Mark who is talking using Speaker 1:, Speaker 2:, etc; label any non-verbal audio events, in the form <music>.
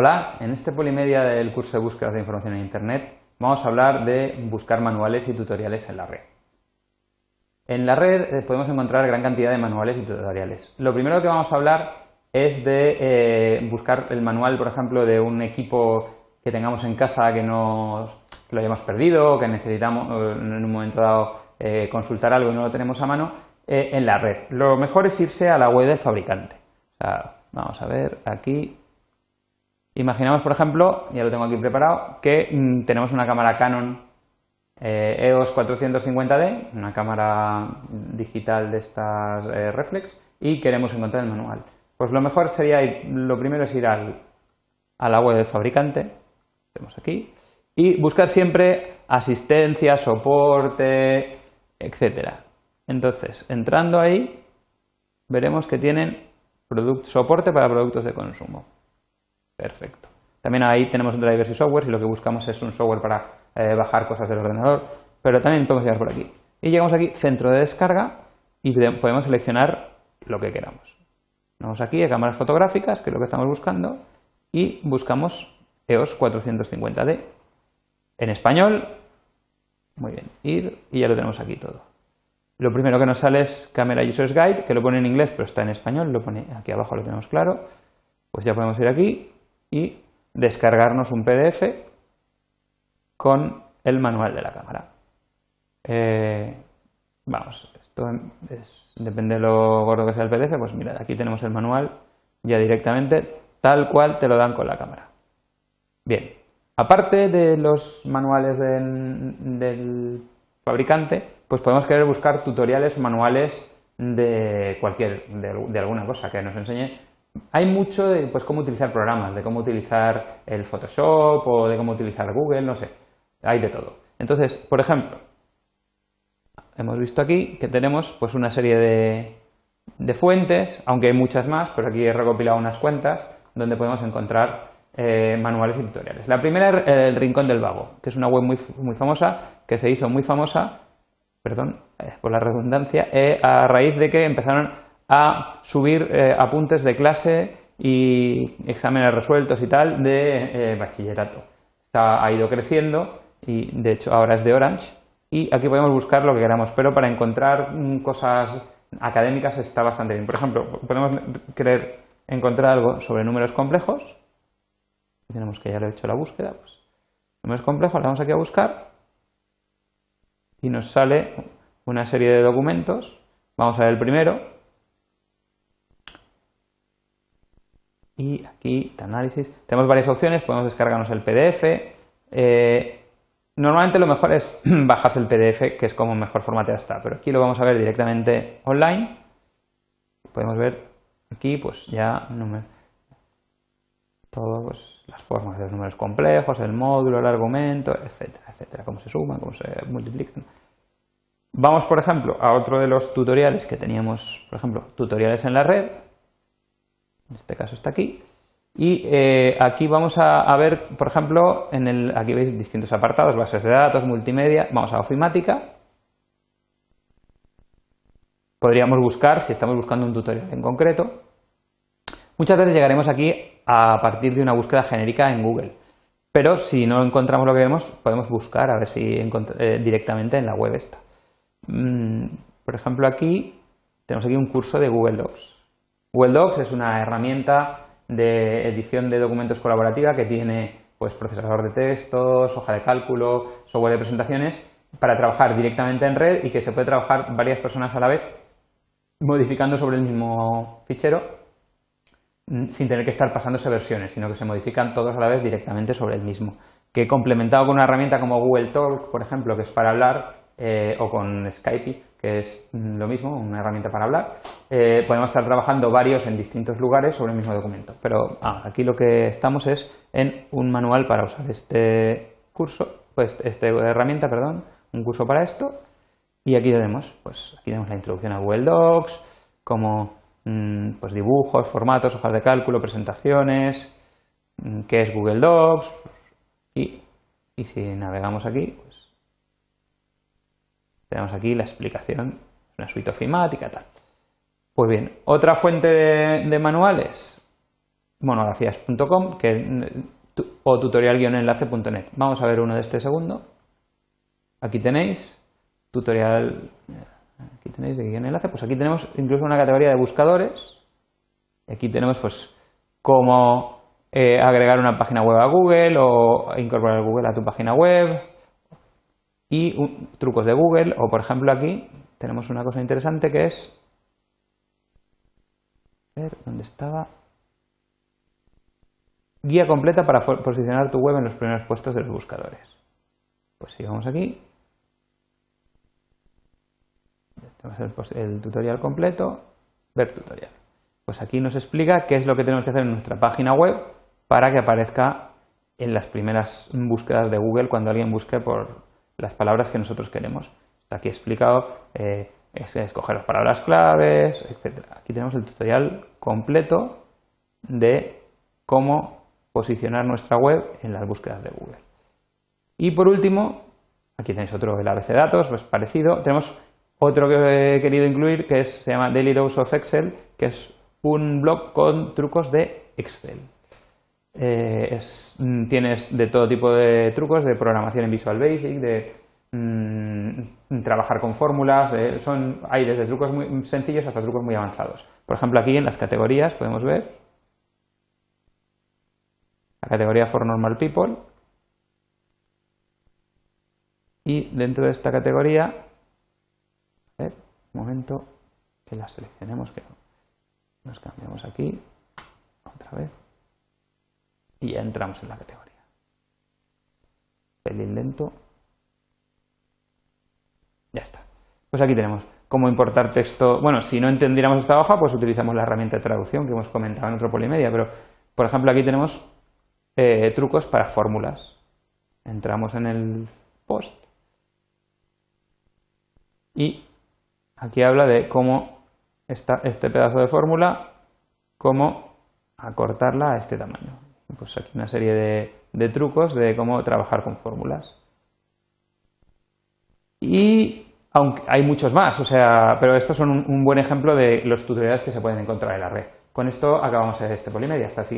Speaker 1: Hola, en este Polimedia del curso de búsquedas de información en Internet vamos a hablar de buscar manuales y tutoriales en la red. En la red eh, podemos encontrar gran cantidad de manuales y tutoriales. Lo primero que vamos a hablar es de eh, buscar el manual, por ejemplo, de un equipo que tengamos en casa que, nos, lo hayamos perdido o que necesitamos en un momento dado eh, consultar algo y no lo tenemos a mano en la red. Lo mejor es irse a la web del fabricante. vamos a ver aquí Imaginamos, por ejemplo, ya lo tengo aquí preparado, que mm, tenemos una cámara Canon EOS eh, e 450D, una cámara digital de estas eh, reflex, y queremos encontrar el manual. Pues lo mejor sería, lo primero es ir al, a la web del fabricante, tenemos aquí, y buscar siempre asistencia, soporte, etcétera. Entonces, entrando ahí, veremos que tienen soporte para productos de consumo. Perfecto. También ahí tenemos drivers y software y lo que buscamos es un software para eh, bajar cosas del ordenador, pero también podemos llegar por aquí. Y llegamos aquí, centro de descarga, y podemos seleccionar lo que queramos. Vamos aquí a cámaras fotográficas, que es lo que estamos buscando, y buscamos EOS 450D. En español, muy bien, ir, y ya lo tenemos aquí todo. Lo primero que nos sale es Camera Users Guide, que lo pone en inglés, pero está en español, lo pone aquí abajo, lo tenemos claro. Pues ya podemos ir aquí, y descargarnos un PDF con el manual de la cámara. Eh, vamos, esto depende de lo gordo que sea el PDF, pues mira, aquí tenemos el manual ya directamente, tal cual te lo dan con la cámara. Bien, aparte de los manuales del, fabricante, pues podemos querer buscar tutoriales, manuales de cualquier, de alguna cosa que nos enseñe hay mucho de pues, cómo utilizar programas, de cómo utilizar el Photoshop o de cómo utilizar Google, no sé. Hay de todo. Entonces, por ejemplo, hemos visto aquí que tenemos pues, una serie de, de fuentes, aunque hay muchas más, pero aquí he recopilado unas cuentas donde podemos encontrar eh, manuales y tutoriales. La primera es el Rincón del Vago, que es una web muy, muy famosa, que se hizo muy famosa, perdón, eh, por la redundancia, eh, a raíz de que empezaron a subir eh, apuntes de clase y exámenes resueltos y tal de eh, bachillerato. ha ido creciendo y de hecho ahora es de Orange y aquí podemos buscar lo que queramos, pero para encontrar mm, cosas académicas está bastante bien. Por ejemplo, podemos querer encontrar algo sobre números complejos. Tenemos que ya lo he hecho la búsqueda. Pues, números complejos, le damos aquí a buscar y nos sale una serie de documentos. Vamos a ver el primero, Y aquí, análisis, tenemos varias opciones, podemos descargarnos el PDF. Eh, normalmente lo mejor es <clears throat> bajarse el PDF, que es como mejor formateado está, pero aquí lo vamos a ver directamente online. Podemos ver aquí, pues ya todo, pues, las formas de los números complejos, el módulo, el argumento, etcétera, etcétera, cómo se suman, cómo se multiplican. Vamos, por ejemplo, a otro de los tutoriales que teníamos, por ejemplo, tutoriales en la red, en este caso está aquí. Y eh, aquí vamos a, ver, por ejemplo, en el, aquí veis distintos apartados, bases de datos, multimedia, vamos a ofimática. Podríamos buscar, si estamos buscando un tutorial en concreto. Muchas veces llegaremos aquí a partir de una búsqueda genérica en Google. Pero si no encontramos lo que vemos, podemos buscar a ver si eh, directamente en la web está. Mm, por ejemplo, aquí tenemos aquí un curso de Google Docs. Google Docs es una herramienta de edición de documentos colaborativa que tiene pues, procesador de textos, hoja de cálculo, software de presentaciones para trabajar directamente en red y que se puede trabajar varias personas a la vez modificando sobre el mismo fichero mm, sin tener que estar pasándose versiones, sino que se modifican todos a la vez directamente sobre el mismo. Que complementado con una herramienta como Google Talk, por ejemplo, que es para hablar, eh, o con Skype, que es lo mismo, una herramienta para hablar, eh, podemos estar trabajando varios en distintos lugares sobre el mismo documento. Pero ah, aquí lo que estamos es en un manual para usar este curso, pues esta herramienta, perdón, un curso para esto. Y aquí tenemos, pues aquí tenemos la introducción a Google Docs, como mm, pues dibujos, formatos, hojas de cálculo, presentaciones, mm, qué es Google Docs y, y si navegamos aquí, tenemos aquí la explicación, una suite ofimática, tal. Pues bien, otra fuente de, manuales, monografías.com o tutorial-enlace.net. Vamos a ver uno de este segundo. Aquí tenéis tutorial, aquí tenéis de guion enlace, pues aquí tenemos incluso una categoría de buscadores. Aquí tenemos pues cómo eh, agregar una página web a Google o incorporar Google a tu página web y trucos de Google o por ejemplo aquí tenemos una cosa interesante que es ver dónde estaba guía completa para posicionar tu web en los primeros puestos de los buscadores. Pues si vamos aquí. Tenemos el, tutorial completo. Ver tutorial. Pues aquí nos explica qué es lo que tenemos que hacer en nuestra página web para que aparezca en las primeras búsquedas de Google cuando alguien busque por las palabras que nosotros queremos. Está aquí explicado eh, escoger las palabras claves, etc. Aquí tenemos el tutorial completo de cómo posicionar nuestra web en las búsquedas de Google. Y por último, aquí tenéis otro, el ABC Datos, pues parecido. Tenemos otro que he querido incluir que se llama Daily Dose of Excel, que es un blog con trucos de Excel. Eh, mm, tienes de todo tipo de trucos, de programación en Visual Basic, de mm, trabajar con fórmulas, son, hay desde trucos muy sencillos hasta trucos muy avanzados. Por ejemplo, aquí en las categorías podemos ver la categoría For Normal People y dentro de esta categoría, a ver, un momento que la seleccionemos, que nos cambiamos aquí, otra vez y ya entramos en la categoría. Pelín lento. Ya está. Pues aquí tenemos cómo importar texto. Bueno, si no entendiéramos esta hoja, pues utilizamos la herramienta de traducción que hemos comentado en otro polimedia, pero por ejemplo aquí tenemos eh, trucos para fórmulas. Entramos en el post y aquí habla de cómo está este pedazo de fórmula, cómo acortarla a este tamaño pues aquí una serie de, trucos de cómo trabajar con fórmulas. Y aunque hay muchos más, o sea, pero estos son un, un, buen ejemplo de los tutoriales que se pueden encontrar en la red. Con esto acabamos este Polimedia. Hasta el siguiente.